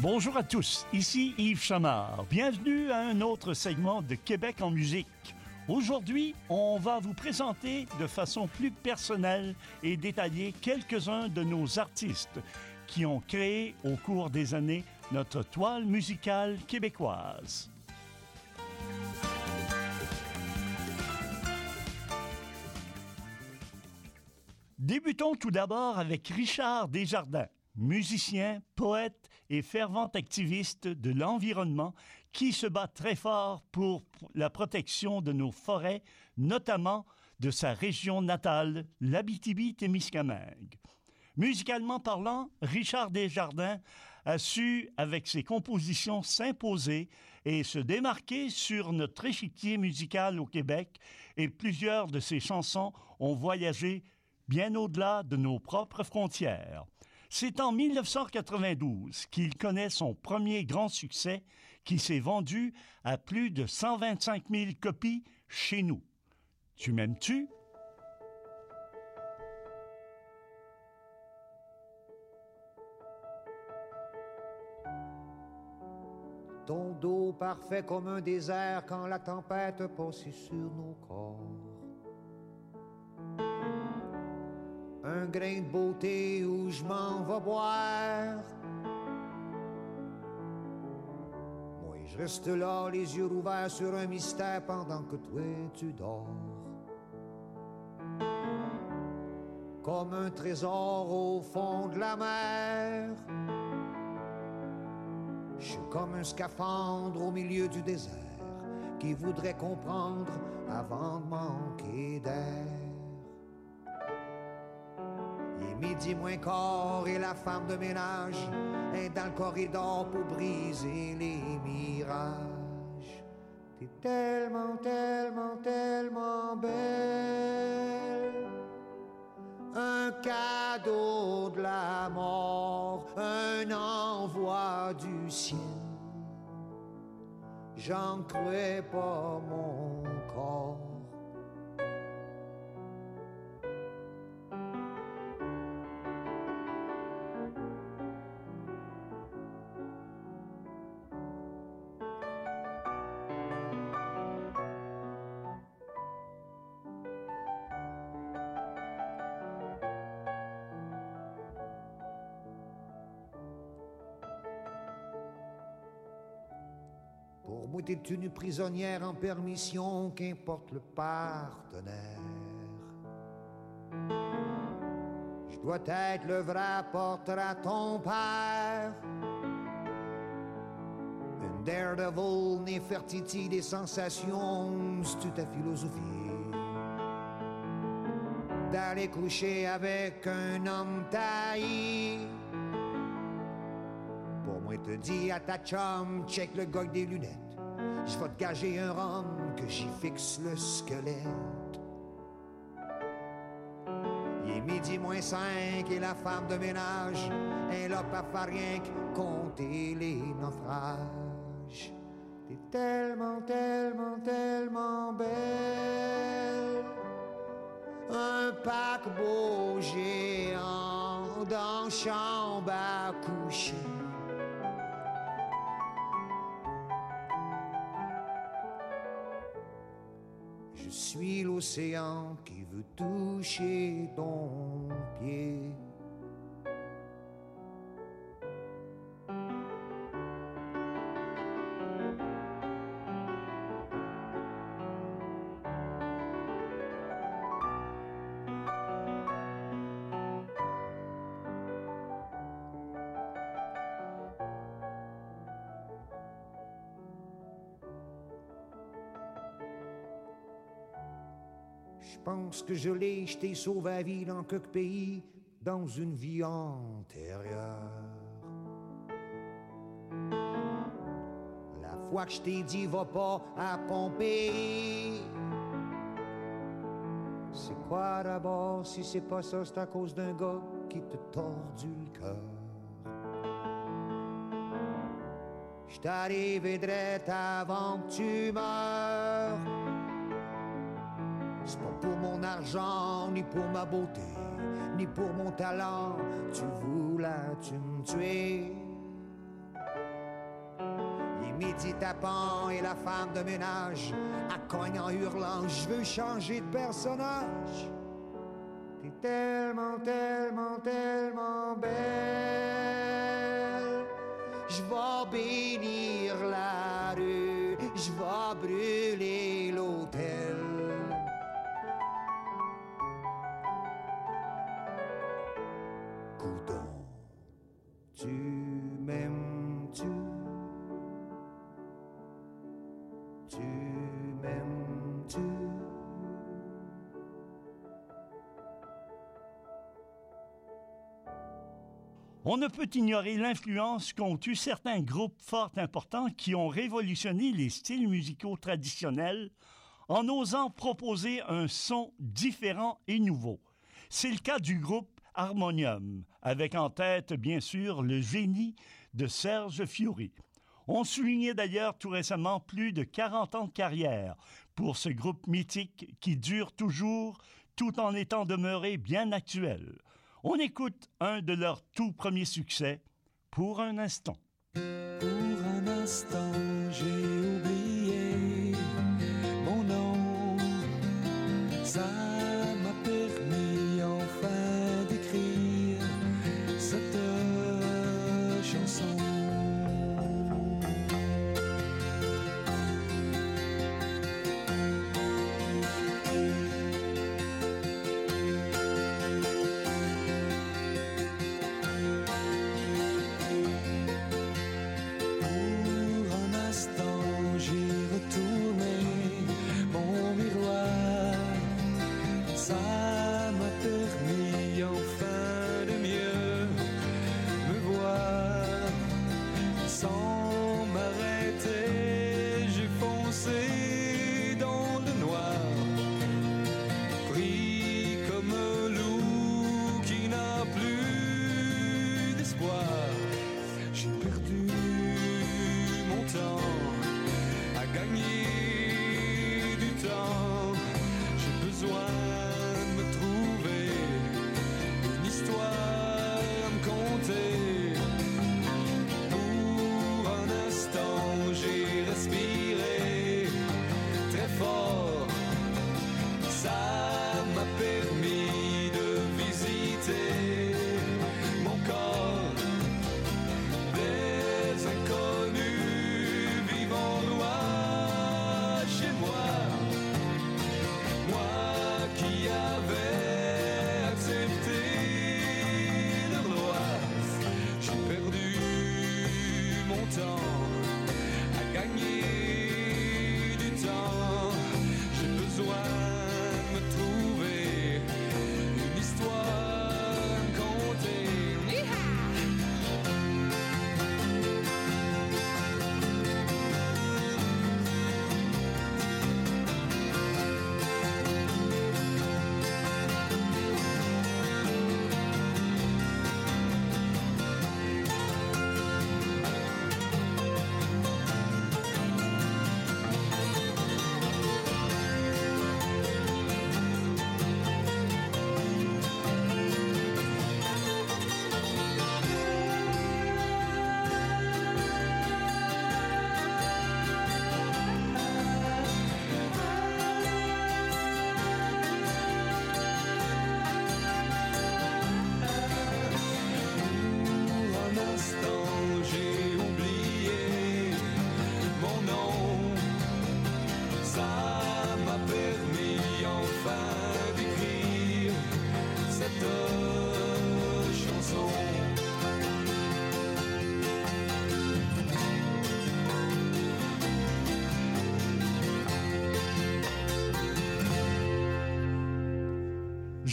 Bonjour à tous, ici Yves Chamard. Bienvenue à un autre segment de Québec en musique. Aujourd'hui, on va vous présenter de façon plus personnelle et détaillée quelques-uns de nos artistes qui ont créé au cours des années notre toile musicale québécoise. Débutons tout d'abord avec Richard Desjardins musicien, poète et fervent activiste de l'environnement qui se bat très fort pour la protection de nos forêts, notamment de sa région natale, l'Abitibi-Témiscamingue. Musicalement parlant, Richard Desjardins a su, avec ses compositions, s'imposer et se démarquer sur notre échiquier musical au Québec et plusieurs de ses chansons ont voyagé bien au-delà de nos propres frontières. C'est en 1992 qu'il connaît son premier grand succès qui s'est vendu à plus de 125 000 copies chez nous. Tu m'aimes-tu? Ton dos parfait comme un désert quand la tempête passe sur nos corps. Un grain de beauté où je m'en vais boire. Moi, je reste là, les yeux ouverts sur un mystère pendant que toi tu dors. Comme un trésor au fond de la mer. Je suis comme un scaphandre au milieu du désert qui voudrait comprendre avant de manquer d'air midi moins quart et la femme de ménage est dans le corridor pour briser les mirages. T'es tellement, tellement, tellement belle. Un cadeau de la mort, un envoi du ciel. J'en crois pas mon corps. T'es une prisonnière en permission, qu'importe le partenaire. Je dois être le vrai porteur à ton père. Une daredevil, Nefertiti des sensations, c'est ta philosophie. D'aller coucher avec un homme taillé. Pour moi, te dis à ta chum, check le gars des lunettes. Je vais te gager un rhum que j'y fixe le squelette. Il est midi moins cinq et la femme de ménage est là pas faire rien que compter les naufrages. T'es tellement, tellement, tellement belle. Un paquebot géant dans chambre à coucher l'océan qui veut toucher ton pied. Que je jeté sauvé à vie dans quelques pays, dans une vie antérieure. La fois que je t'ai dit, va pas à Pompéi. C'est quoi d'abord, si c'est pas ça, c'est à cause d'un gars qui te tordu le cœur. Je t'arrive direct avant que tu meurs ni pour ma beauté, ni pour mon talent. Tu voulais, tu me tuer. midi tapant et la femme de ménage à cogne en hurlant Je veux changer de personnage. T'es tellement, tellement, tellement belle. Je vais bénir la On ne peut ignorer l'influence qu'ont eu certains groupes fort importants qui ont révolutionné les styles musicaux traditionnels en osant proposer un son différent et nouveau. C'est le cas du groupe Harmonium, avec en tête bien sûr le génie de Serge Fiori. On soulignait d'ailleurs tout récemment plus de 40 ans de carrière pour ce groupe mythique qui dure toujours tout en étant demeuré bien actuel. On écoute un de leurs tout premiers succès, Pour un instant. Pour un instant, plus d'espoir. J'ai perdu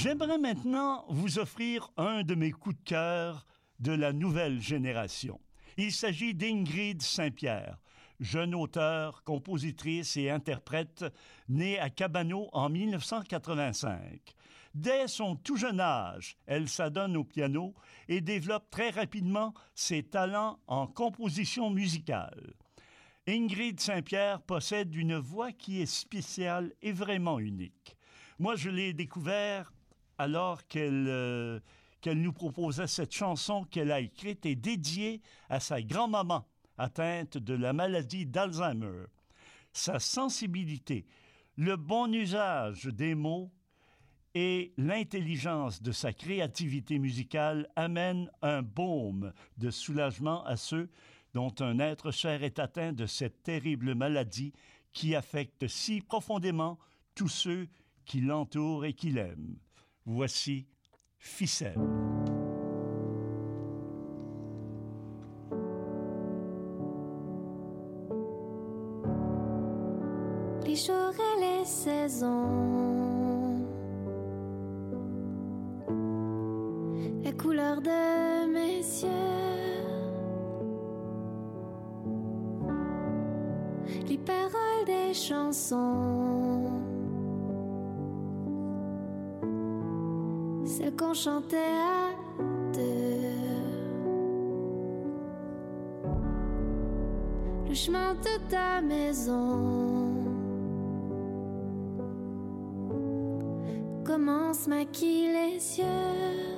J'aimerais maintenant vous offrir un de mes coups de cœur de la nouvelle génération. Il s'agit d'Ingrid Saint-Pierre, jeune auteure, compositrice et interprète née à Cabano en 1985. Dès son tout jeune âge, elle s'adonne au piano et développe très rapidement ses talents en composition musicale. Ingrid Saint-Pierre possède une voix qui est spéciale et vraiment unique. Moi, je l'ai découvert alors qu'elle euh, qu'elle nous proposait cette chanson qu'elle a écrite et dédiée à sa grand-maman, atteinte de la maladie d'Alzheimer. Sa sensibilité, le bon usage des mots et l'intelligence de sa créativité musicale amènent un baume de soulagement à ceux dont un être cher est atteint de cette terrible maladie qui affecte si profondément tous ceux qui l'entourent et qui l'aiment. Voici Ficelle. Les jours et les saisons, la couleur de mes yeux, les paroles des chansons, celles qu'on chantait à deux. Le chemin de ta maison. commence maquille les yeux.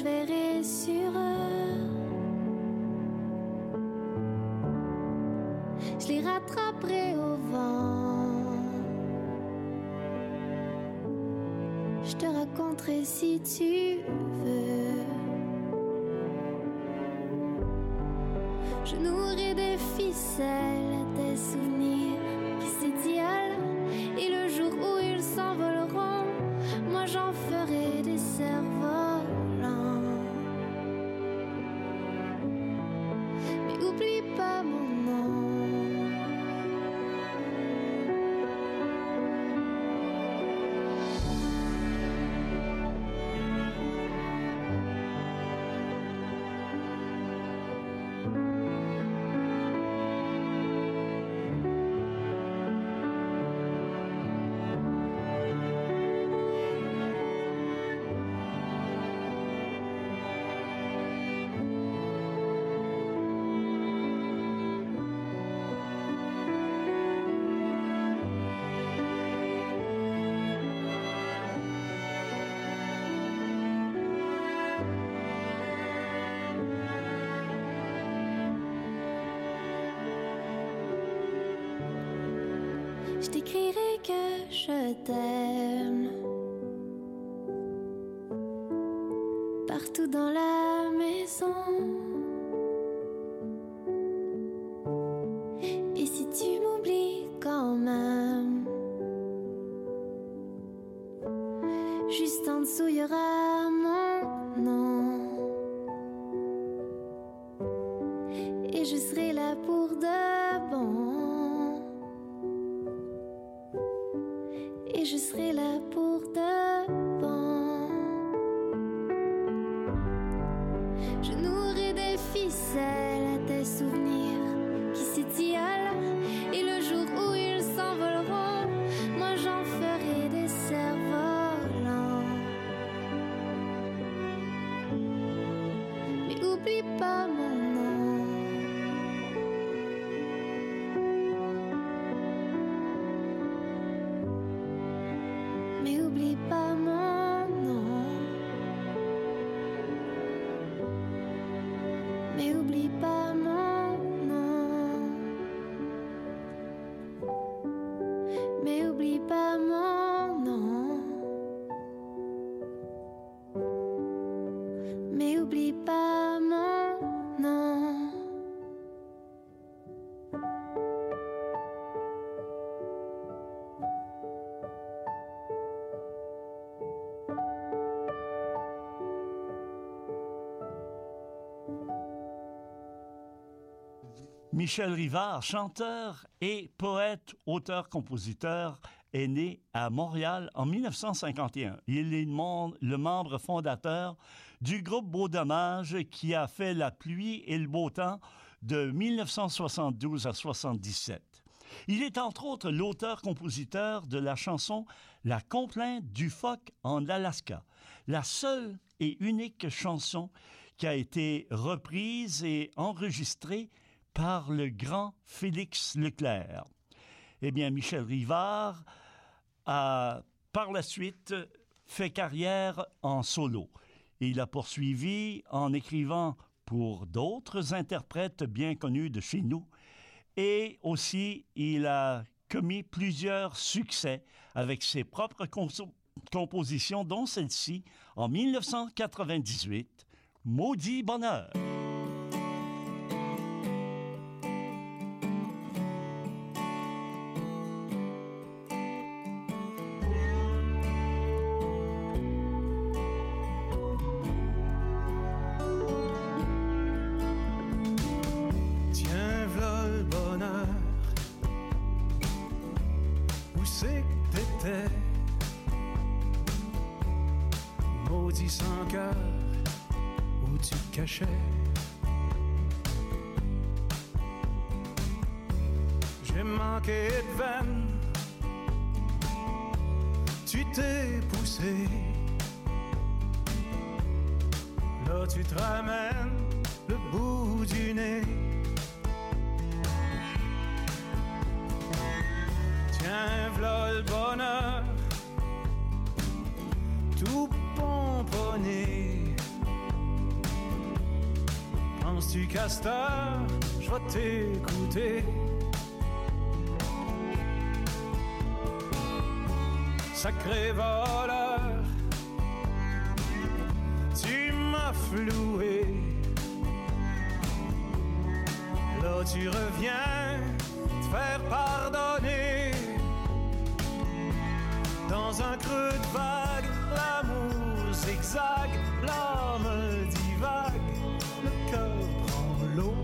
Je verrai sur eux. Je les rattraperai au vent. Je te raconterai si tu veux. Je nourris des ficelles, souvenirs Je t'écrirai que je t'aime. Michel Rivard, chanteur et poète, auteur, compositeur, est né à Montréal en 1951. Il est le membre fondateur du groupe Beau Dommage qui a fait la pluie et le beau temps de 1972 à 77. Il est entre autres l'auteur-compositeur de la chanson La complainte du phoque en Alaska, la seule et unique chanson qui a été reprise et enregistrée par le grand Félix Leclerc. Eh bien, Michel Rivard a par la suite fait carrière en solo. Il a poursuivi en écrivant pour d'autres interprètes bien connus de chez nous et aussi il a commis plusieurs succès avec ses propres compositions, dont celle-ci en 1998, Maudit Bonheur. laisser pousser. Là, tu te ramènes le bout du nez. Tiens, v'là le bonheur, tout pomponné. Penses-tu, castor, je vais t'écouter? Sacré voleur, tu m'as floué. Là tu reviens te faire pardonner. Dans un creux de vague, l'amour zigzag, l'âme divague, le cœur prend l'eau.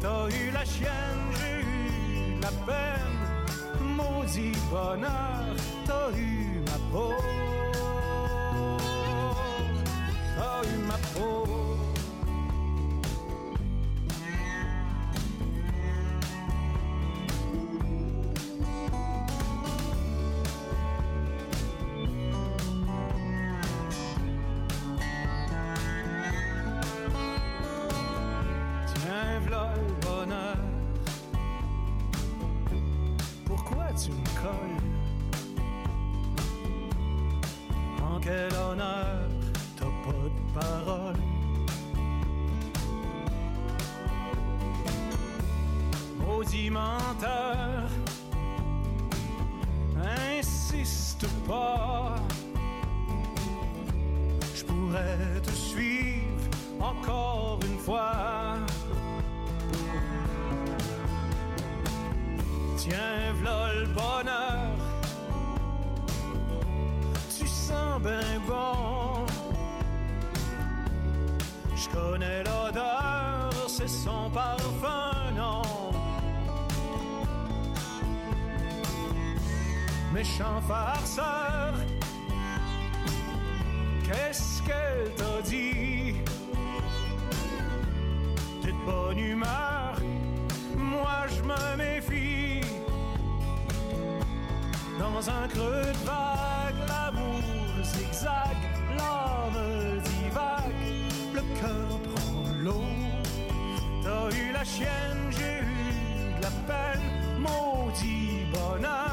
T'as eu la chienne, j'ai eu la peine, maudit bonheur t'as eu ma peau, t'as eu ma peau. Encore une fois. Tiens, v'là le bonheur ben bon. Je connais l'odeur, c'est son parfum, non. Méchant farceur, qu'est-ce qu'elle t'a dit? Bonne humeur, moi je me méfie. Dans un creux de vague, l'amour zigzag, l'âme divague, le cœur prend l'eau. T'as eu la chienne, j'ai eu de la peine, maudit bonheur,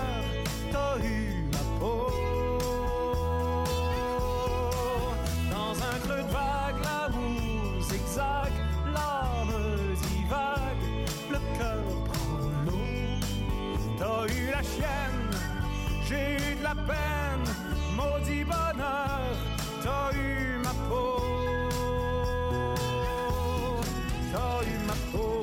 la peine maudit bonheur, t'as eu ma peau, t'as eu ma peau.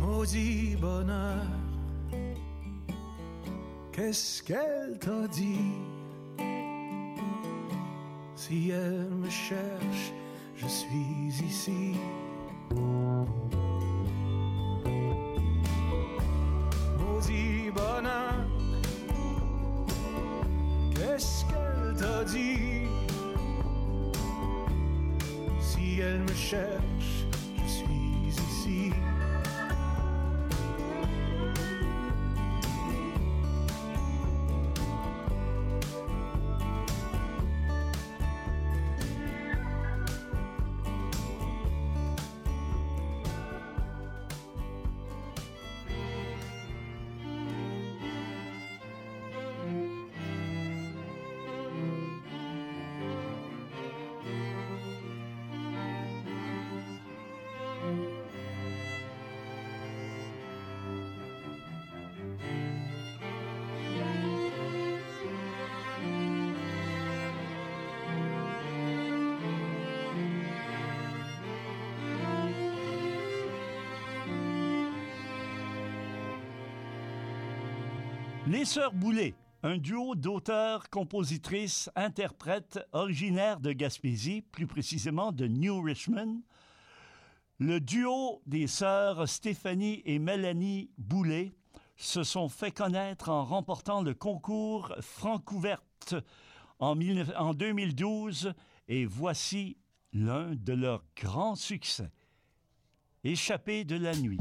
Maudit bonheur, qu'est-ce qu'elle t'a dit? Si elle me cherche, je suis ici. Maudit bonheur, qu'est-ce qu'elle t'a dit? Si elle me cherche, Les Sœurs Boulay, un duo d'auteurs, compositrices, interprètes originaires de Gaspésie, plus précisément de New Richmond. Le duo des sœurs Stéphanie et Mélanie Boulay se sont fait connaître en remportant le concours Francouverte en, en 2012 et voici l'un de leurs grands succès, Échappé de la nuit.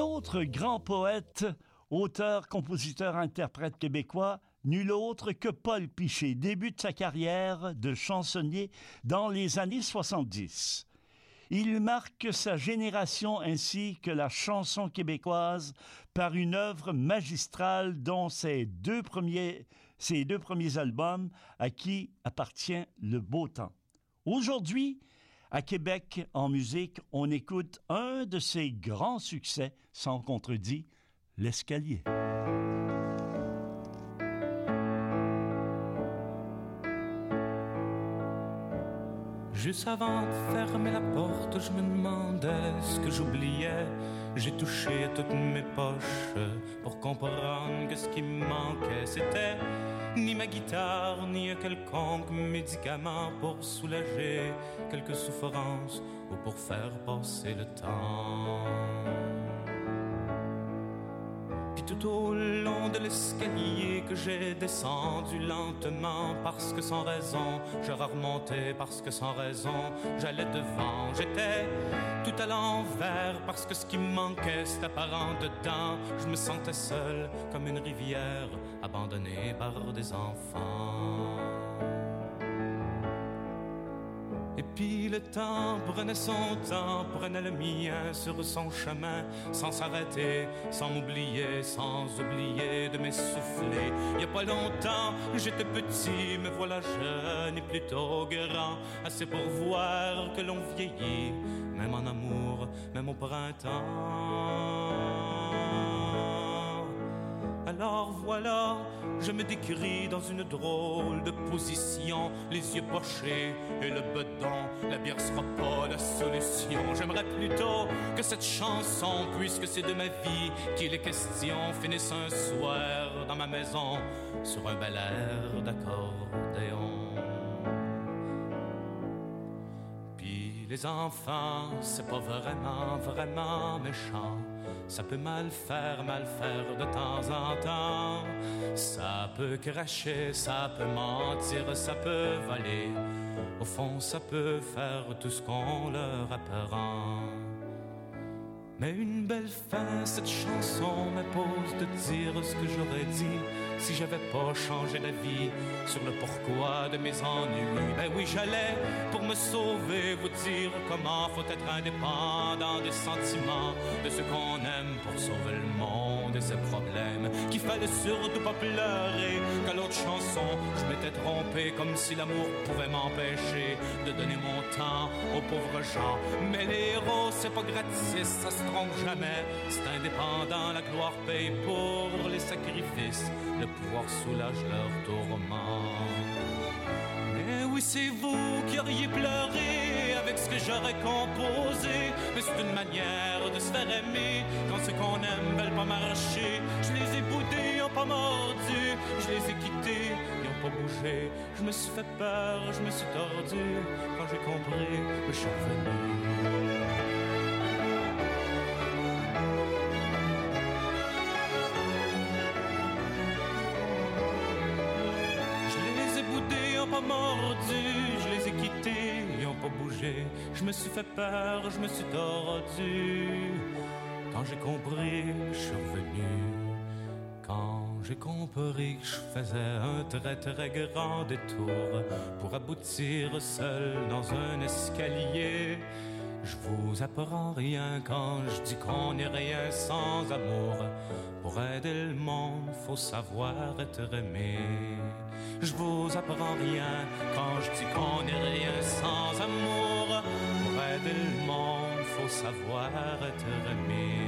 autre grand poète, auteur, compositeur, interprète québécois, nul autre que Paul Piché, Débute sa carrière de chansonnier dans les années 70. Il marque sa génération ainsi que la chanson québécoise par une œuvre magistrale dont ses deux premiers, ses deux premiers albums à qui appartient le beau temps. Aujourd'hui, à Québec, en musique, on écoute un de ses grands succès, sans contredit, L'escalier. Juste avant de fermer la porte, je me demandais ce que j'oubliais. J'ai touché toutes mes poches pour comprendre que ce qui me manquait, c'était ni ma guitare, ni un quelconque médicament pour soulager quelques souffrances ou pour faire passer le temps. Tout au long de l'escalier que j'ai descendu lentement parce que sans raison je remontais parce que sans raison j'allais devant. J'étais tout à l'envers parce que ce qui me manquait c'était apparent dedans. Je me sentais seul comme une rivière abandonnée par des enfants puis le temps prenait son temps, prenait le mien sur son chemin, sans s'arrêter, sans m'oublier, sans oublier de m'essouffler. Il y a pas longtemps, j'étais petit, me voilà jeune et plutôt grand, assez pour voir que l'on vieillit, même en amour, même au printemps. Alors voilà, je me décris dans une drôle de position, les yeux pochés et le bedon. La bière sera pas la solution. J'aimerais plutôt que cette chanson, puisque c'est de ma vie qu'il est question, finisse un soir dans ma maison sur un bel air d'accordéon. Puis les enfants, c'est pas vraiment, vraiment méchant. Ça peut mal faire, mal faire de temps en temps. Ça peut cracher, ça peut mentir, ça peut voler. Au fond, ça peut faire tout ce qu'on leur apprend. Mais une belle fin, cette chanson m'impose de dire ce que j'aurais dit si j'avais pas changé d'avis sur le pourquoi de mes ennuis. Ben oui, j'allais pour me sauver vous dire comment faut être indépendant des sentiments de ce qu'on aime pour sauver le monde et ses problèmes. Qu'il fallait surtout pas pleurer qu'à l'autre chanson je m'étais trompé comme si l'amour pouvait m'empêcher de donner mon temps aux pauvres gens. Mais les héros, c'est pas gratis, ça se trompe jamais. C'est indépendant, la gloire paye pour les sacrifices. Le pouvoir soulage leur tourment. Oui, c'est vous qui auriez pleuré avec ce que j'aurais composé. Mais c'est une manière de se faire aimer quand ce qu'on aime veulent pas marcher. Je les ai boudés, ont pas mordu. Je les ai quittés, ils ont pas bougé. Je me suis fait peur, je me suis tordu. Quand j'ai compris, je suis revenu. Je les ai quittés, ils ont pas bougé. Je me suis fait peur, je me suis tordu. Quand j'ai compris, je suis revenu. Quand j'ai compris que je faisais un très très grand détour pour aboutir seul dans un escalier. Je vous apprends rien quand je dis qu'on n'est rien sans amour. Pour aider le monde, faut savoir être aimé. Je vous apprends rien quand je dis qu'on n'est rien sans amour. Pour aider le monde, faut savoir être aimé.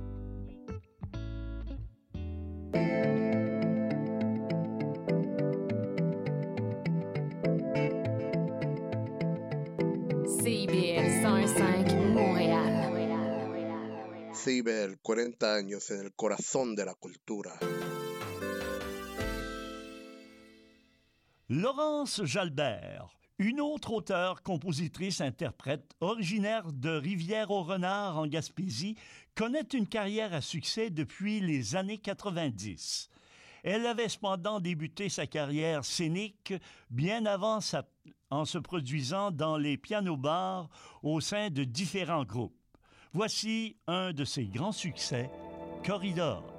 Laurence Jalbert, une autre auteure, compositrice, interprète, originaire de Rivière-au-Renard en Gaspésie, connaît une carrière à succès depuis les années 90. Elle avait cependant débuté sa carrière scénique bien avant en se produisant dans les pianos-bars au sein de différents groupes. Voici un de ses grands succès, Corridor.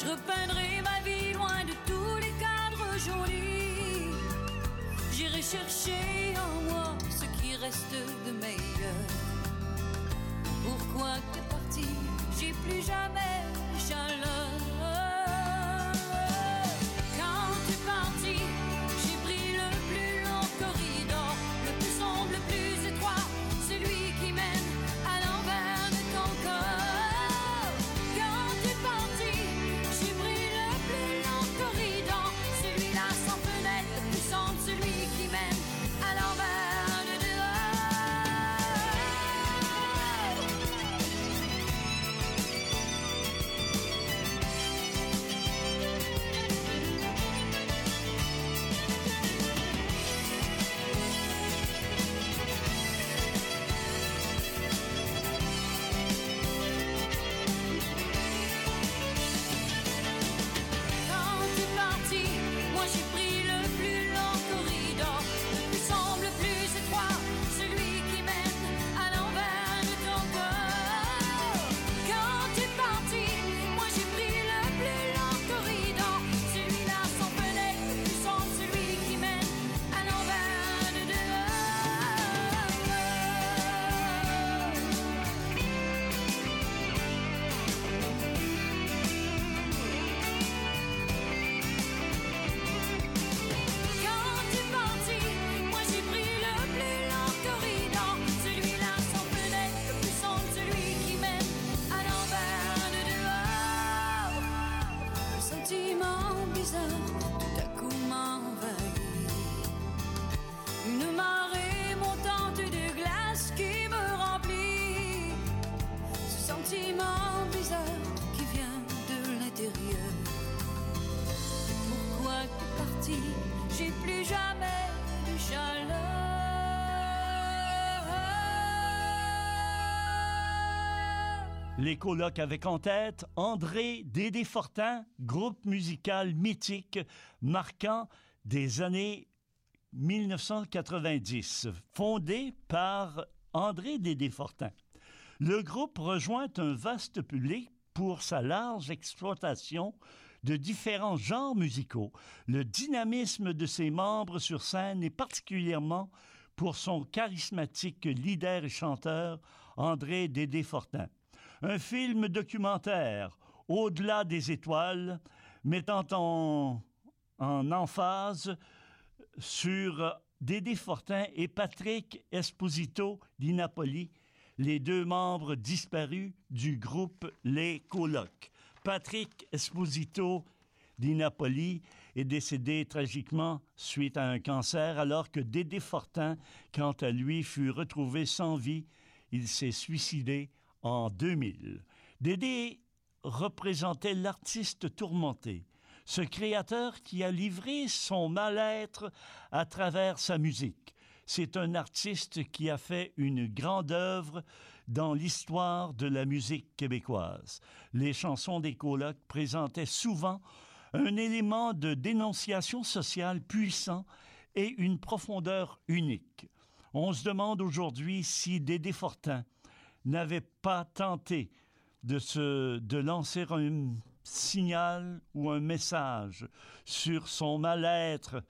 je repeindrai Les colocs avec en tête André Dédé Fortin, groupe musical mythique marquant des années 1990, fondé par André Dédé Fortin. Le groupe rejoint un vaste public pour sa large exploitation de différents genres musicaux. Le dynamisme de ses membres sur scène est particulièrement pour son charismatique leader et chanteur André Dédé Fortin un film documentaire au-delà des étoiles, mettant en, en emphase sur Dédé Fortin et Patrick Esposito di Napoli, les deux membres disparus du groupe Les Colocs. Patrick Esposito di Napoli est décédé tragiquement suite à un cancer, alors que Dédé Fortin, quant à lui, fut retrouvé sans vie. Il s'est suicidé en 2000. Dédé représentait l'artiste tourmenté, ce créateur qui a livré son mal-être à travers sa musique. C'est un artiste qui a fait une grande œuvre dans l'histoire de la musique québécoise. Les chansons des colocs présentaient souvent un élément de dénonciation sociale puissant et une profondeur unique. On se demande aujourd'hui si Dédé Fortin n'avait pas tenté de, se, de lancer un signal ou un message sur son mal-être,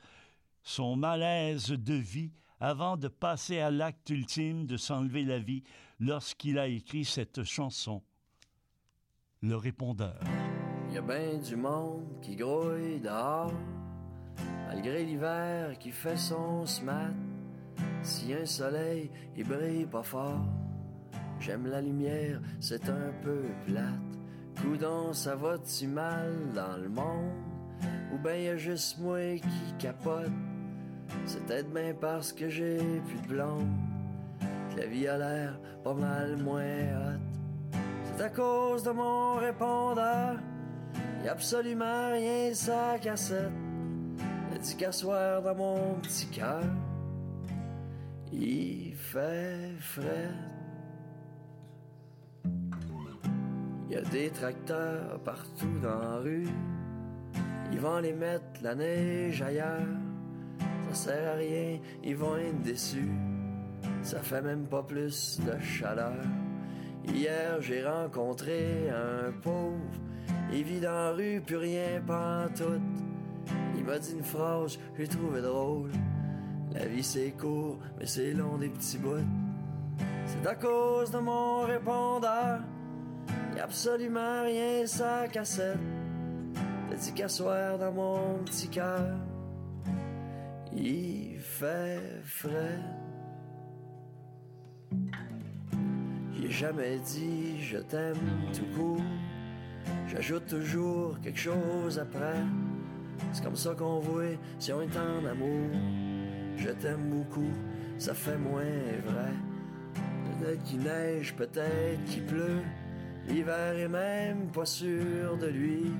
son malaise de vie, avant de passer à l'acte ultime de s'enlever la vie lorsqu'il a écrit cette chanson, Le répondeur. Y a bien du monde qui grouille dehors, malgré l'hiver qui fait son smat. Si un soleil, il brille pas fort. J'aime la lumière, c'est un peu plate. Coudon, ça va-tu mal dans le monde? Ou ben y a juste moi qui capote? C'est peut-être bien parce que j'ai plus de blonde que la vie a l'air pas mal moins hot. C'est à cause de mon répondeur. Y a absolument rien sa cassette. Le dit qu'à soir dans mon petit cœur, il fait frais. Y a des tracteurs partout dans la rue. Ils vont les mettre la neige ailleurs. Ça sert à rien, ils vont être déçus. Ça fait même pas plus de chaleur. Hier, j'ai rencontré un pauvre. Il vit dans la rue, plus rien pantoute. Il m'a dit une phrase, j'ai trouvé drôle. La vie c'est court, mais c'est long des petits bouts. C'est à cause de mon répondeur. Y a absolument rien sa cassette. T'as dit dans mon petit cœur. Il fait frais. J'ai jamais dit je t'aime tout court. J'ajoute toujours quelque chose après. C'est comme ça qu'on voit si on est en amour. Je t'aime beaucoup, ça fait moins vrai. Peut-être qu'il neige, peut-être qu'il pleut. L'hiver est même pas sûr de lui.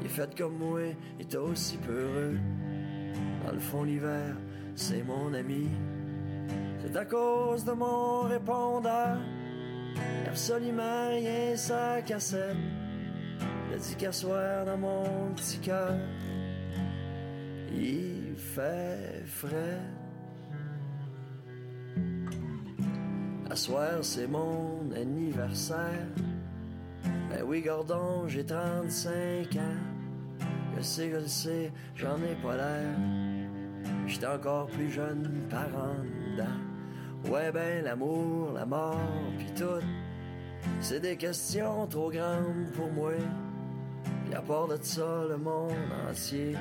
Il est fait comme moi, il est aussi peureux. Dans le fond, l'hiver, c'est mon ami. C'est à cause de mon répondeur. Absolument rien sa cassette. Le dit qu'à soir dans mon petit cœur. Il fait frais. À soir, c'est mon anniversaire. Ben oui, Gordon, j'ai 35 ans. Je sais, je le sais, j'en ai pas l'air. J'étais encore plus jeune par en. Ouais, ben l'amour, la mort, pis tout. C'est des questions trop grandes pour moi. Pis à part de ça, le monde entier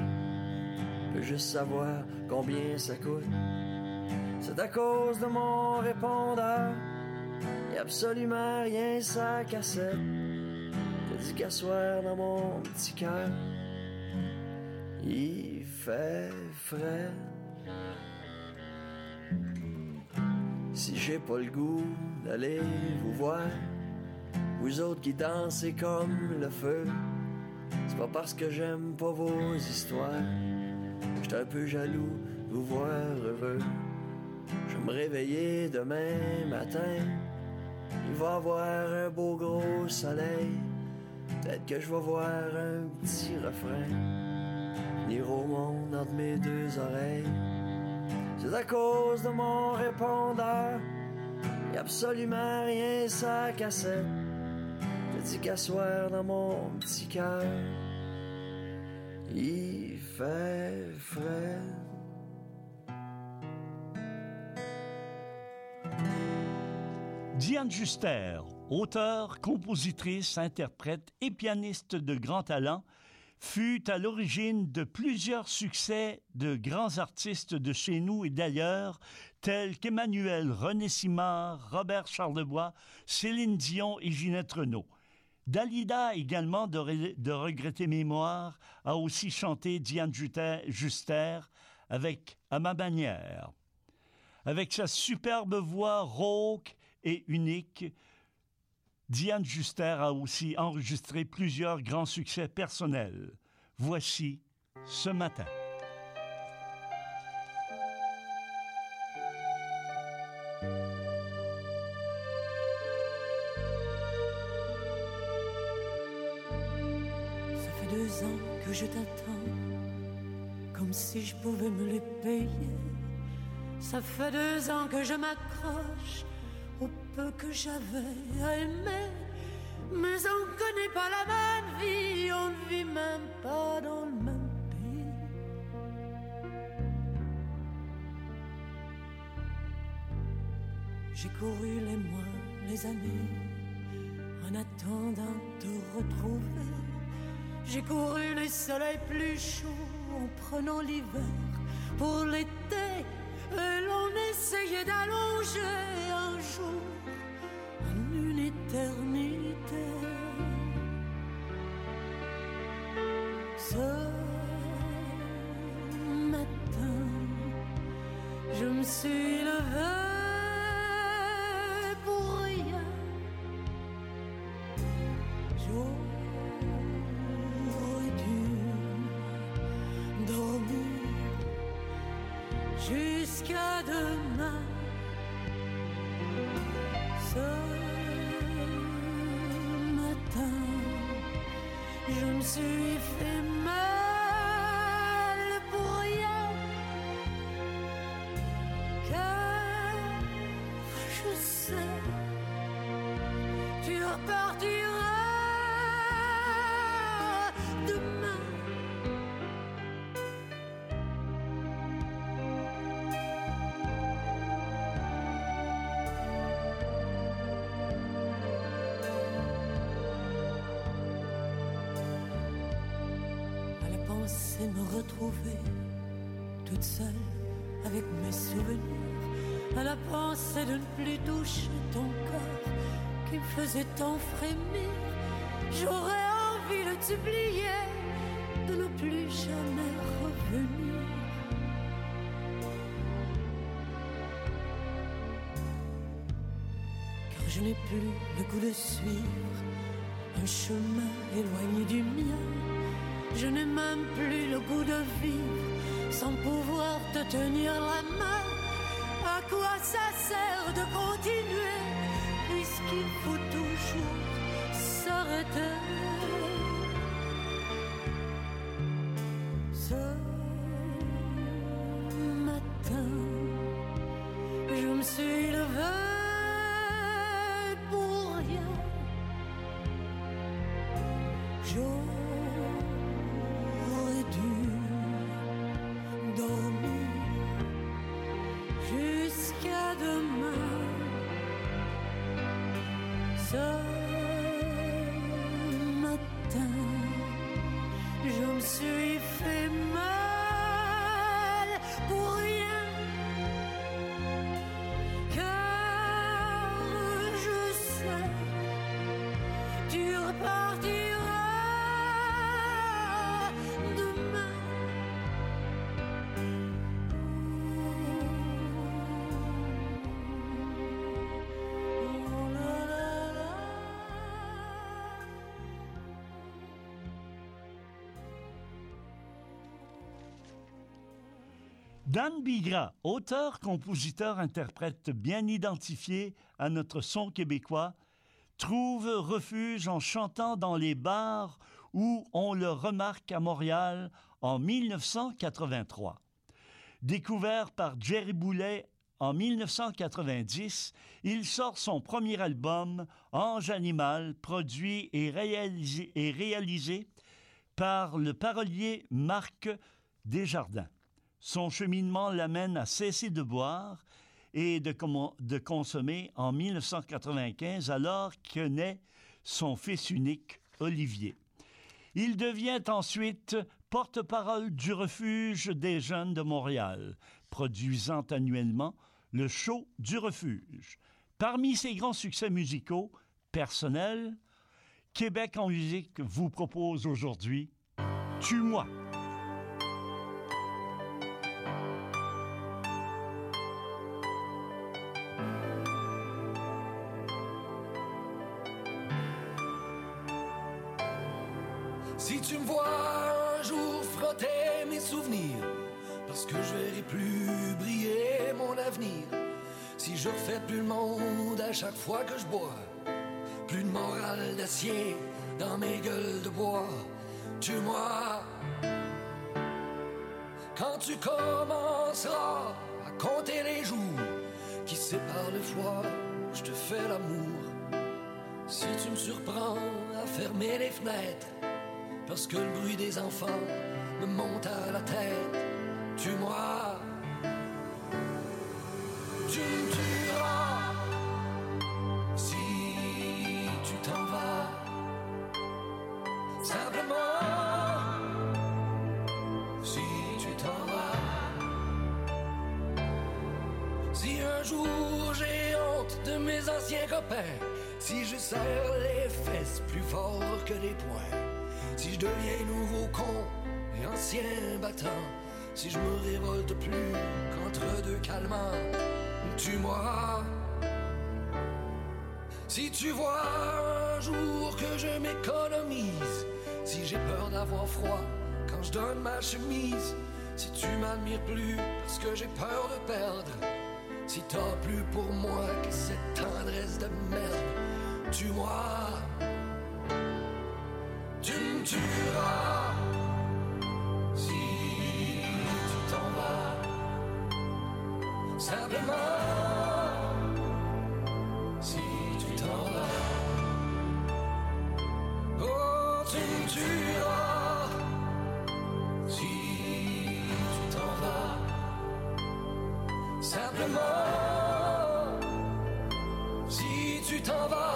peut juste savoir combien ça coûte. C'est à cause de mon répondeur. Y a absolument rien sa cassette. T'as dit qu'à soir dans mon petit cœur. Il fait frais. Si j'ai pas le goût d'aller vous voir, vous autres qui dansez comme le feu, c'est pas parce que j'aime pas vos histoires. J'étais un peu jaloux de vous voir heureux. Je me réveiller demain matin. Il va avoir un beau gros soleil. Peut-être que je vais voir un petit refrain. Venir au monde entre mes deux oreilles. C'est à cause de mon répondeur. Y absolument rien sa cassette. Je dis qu'à soir dans mon petit cœur. Il fait frais. Diane Juster, auteure, compositrice, interprète et pianiste de grand talent, fut à l'origine de plusieurs succès de grands artistes de chez nous et d'ailleurs, tels qu'Emmanuel René Simard, Robert Charlebois, Céline Dion et Ginette Renault. Dalida, également de, re- de regretter mémoire, a aussi chanté Diane Juster avec À ma manière. Avec sa superbe voix rauque et unique, Diane Juster a aussi enregistré plusieurs grands succès personnels. Voici ce matin. Ça fait deux ans que je t'attends, comme si je pouvais me les payer. Ça fait deux ans que je m'accroche que j'avais à aimer. Mais on connaît pas la même vie, on ne vit même pas dans le même pays. J'ai couru les mois, les années, en attendant de retrouver. J'ai couru les soleils plus chauds en prenant l'hiver pour l'été. Et l'on essayait d'allonger un jour une éternité. Ce matin, je me suis levée pour rien. J'aurais dû dormir jusqu'à demain. Je me suis fait mal pour rien. Car je sais, tu repartiras retrouver toute seule avec mes souvenirs, à la pensée de ne plus toucher ton corps qui me faisait tant frémir. J'aurais envie de t'oublier, de ne plus jamais revenir. Car je n'ai plus le goût de suivre un chemin éloigné du mien. Je n'ai même plus le goût de vivre sans pouvoir te tenir la main. À quoi ça sert de continuer puisqu'il faut toujours s'arrêter? Dan Bigra, auteur, compositeur, interprète bien identifié à notre son québécois, trouve refuge en chantant dans les bars où on le remarque à Montréal en 1983. Découvert par Jerry Boulet en 1990, il sort son premier album, Ange Animal, produit et réalisé, et réalisé par le parolier Marc Desjardins. Son cheminement l'amène à cesser de boire et de, consommer en 1995 alors que naît son fils unique, Olivier. Il devient ensuite porte-parole du refuge des jeunes de Montréal, produisant annuellement le show du refuge. Parmi ses grands succès musicaux personnels, Québec en musique vous propose aujourd'hui Tue-moi. Parce que je verrai plus briller mon avenir. Si je refais plus le monde à chaque fois que je bois, plus de morale d'acier dans mes gueules de bois. Tue-moi. Quand tu commenceras à compter les jours qui séparent le froid, je te fais l'amour. Si tu me surprends à fermer les fenêtres, parce que le bruit des enfants me monte à la tête. Tue-moi, tu me tueras si tu t'en vas. Simplement, si tu t'en vas. Si un jour j'ai honte de mes anciens copains, si je serre les fesses plus fort que les poings. Si je deviens nouveau con et ancien battant, si je me révolte plus qu'entre deux calmants, tue-moi. Si tu vois un jour que je m'économise, si j'ai peur d'avoir froid quand je donne ma chemise, si tu m'admires plus parce que j'ai peur de perdre, si t'as plus pour moi que cette tendresse de merde, tue-moi. Tu me tueras si tu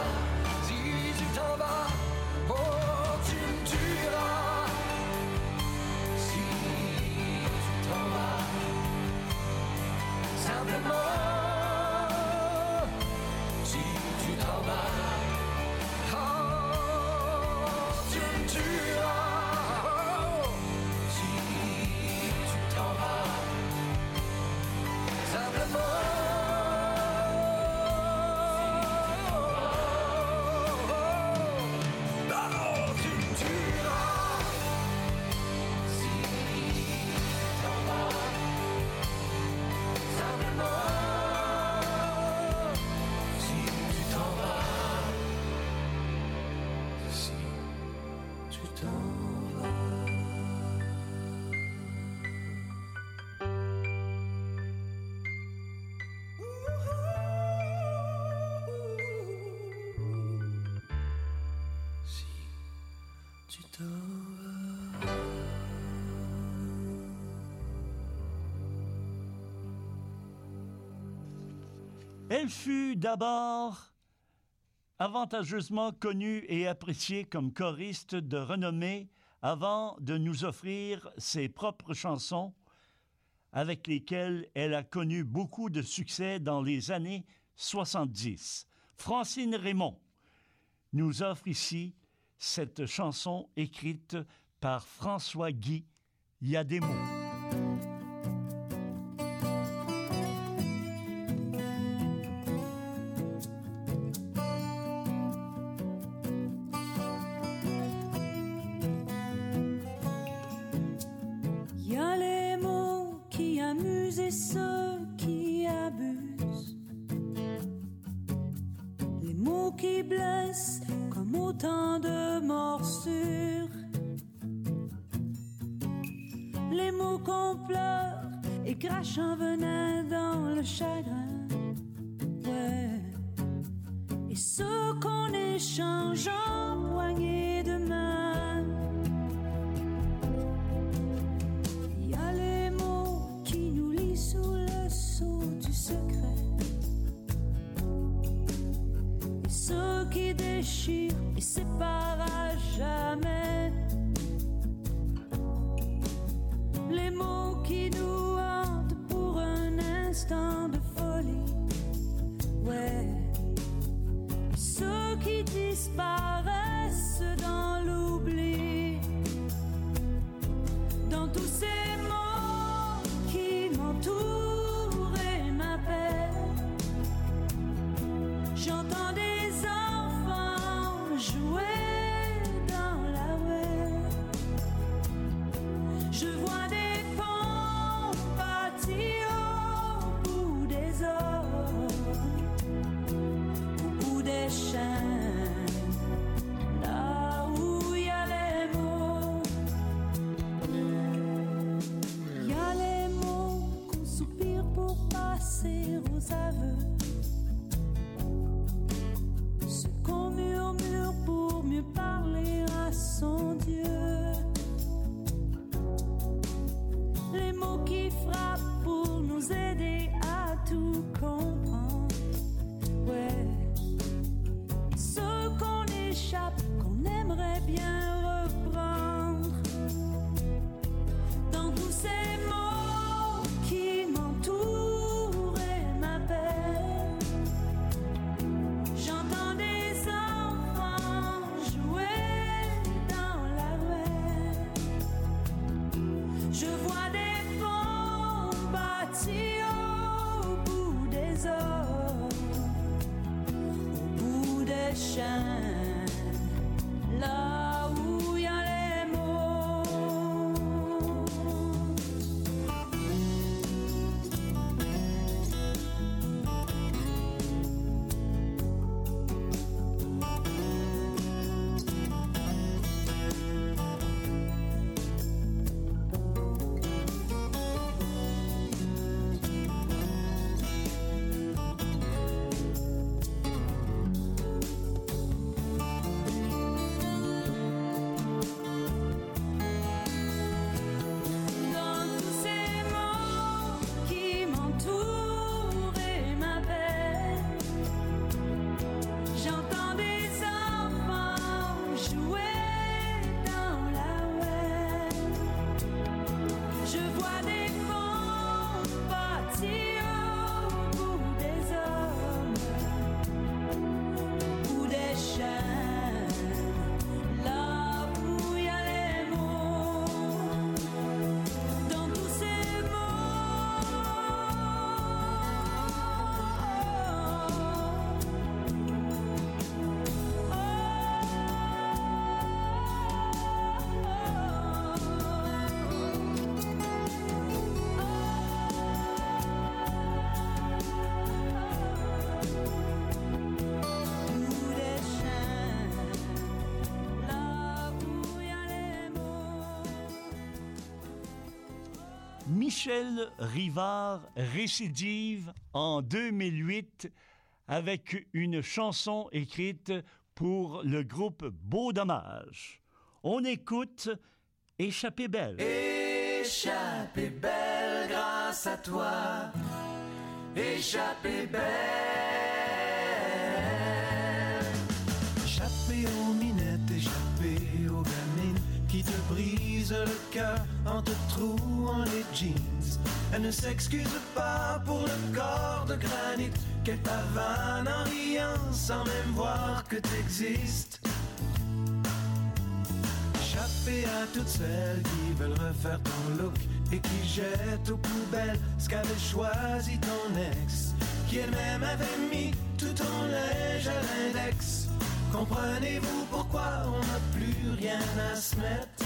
Elle fut d'abord avantageusement connue et appréciée comme choriste de renommée avant de nous offrir ses propres chansons avec lesquelles elle a connu beaucoup de succès dans les années 70. Francine Raymond nous offre ici cette chanson écrite par François Guy. Il et crachent un venin dans le chagrin. Pour nous aider à tout comprendre. Ouais. Ce qu'on échappe, qu'on aimerait bien Michel Rivard récidive en 2008 avec une chanson écrite pour le groupe Beau Dommage. On écoute Échappée belle. Échappée belle grâce à toi. Échappée belle. En les jeans. Elle ne s'excuse pas pour le corps de granit qu'elle pavane en riant sans même voir que t'existes. Échappée à toutes celles qui veulent refaire ton look et qui jettent aux poubelles ce qu'avait choisi ton ex, qui elle-même avait mis tout ton linge à l'index. Comprenez-vous pourquoi on n'a plus rien à se mettre?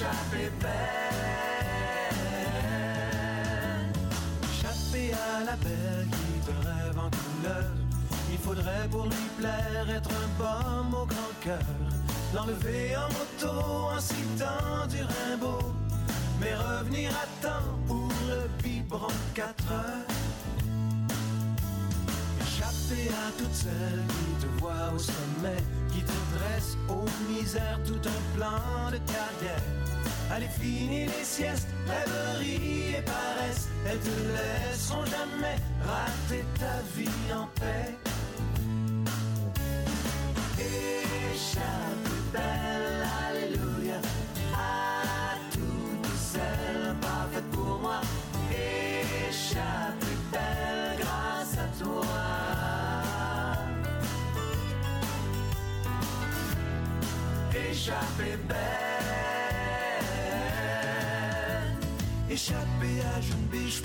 Échappée belle grâce à la belle qui te rêve en couleur. Il faudrait pour lui plaire être un pomme au grand cœur. l'enlever en moto en citant du Rimbaud, mais revenir à temps pour le biberon 4 heures. Échapper à toutes celles qui te voient au sommet, qui te dressent aux misères tout un plan de carrière. Allez, finis les siestes, rêveries et paresse, elles te laisseront jamais rater ta vie en paix.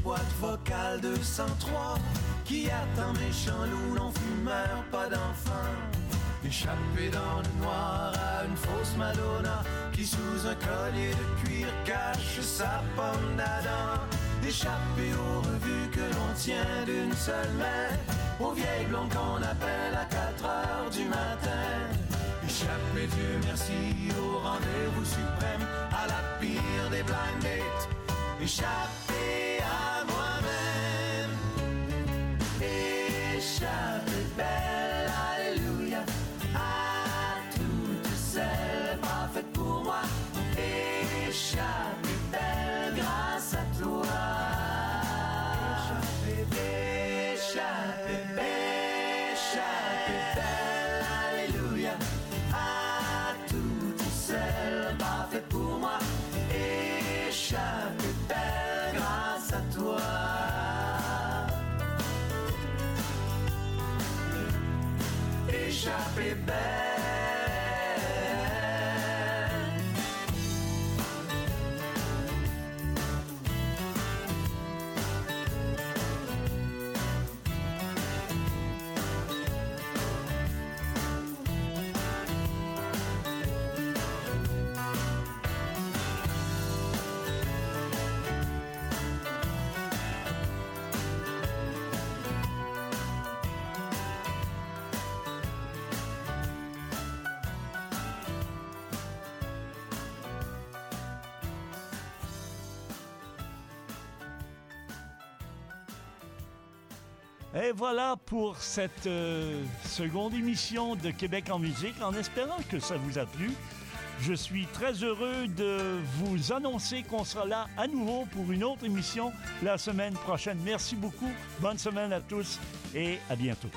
Boîte vocale 203, qui attend méchant loup, non fumeur, pas d'enfant. Échappé dans le noir à une fausse Madonna qui sous un collier de cuir cache sa pomme d'Adam. Échappé aux revues que l'on tient d'une seule main, aux vieilles blondes qu'on appelle à 4 heures du matin. Échappé, Dieu merci, au rendez-vous suprême, à la pire des blind dates. Échappé Et voilà pour cette euh, seconde émission de Québec en musique, en espérant que ça vous a plu. Je suis très heureux de vous annoncer qu'on sera là à nouveau pour une autre émission la semaine prochaine. Merci beaucoup, bonne semaine à tous et à bientôt.